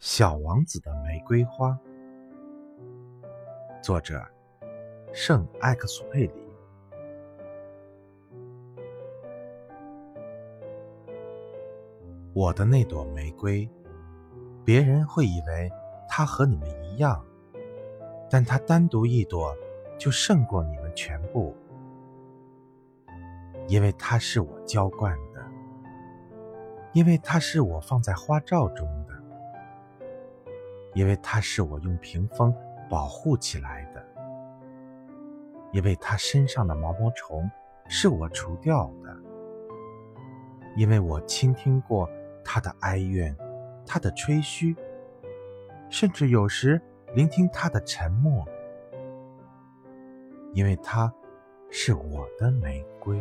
小王子的玫瑰花，作者圣埃克苏佩里。我的那朵玫瑰，别人会以为它和你们一样，但它单独一朵就胜过你们全部，因为它是我浇灌的，因为它是我放在花罩中的。因为它是我用屏风保护起来的，因为它身上的毛毛虫是我除掉的，因为我倾听过它的哀怨，它的吹嘘，甚至有时聆听它的沉默，因为它是我的玫瑰。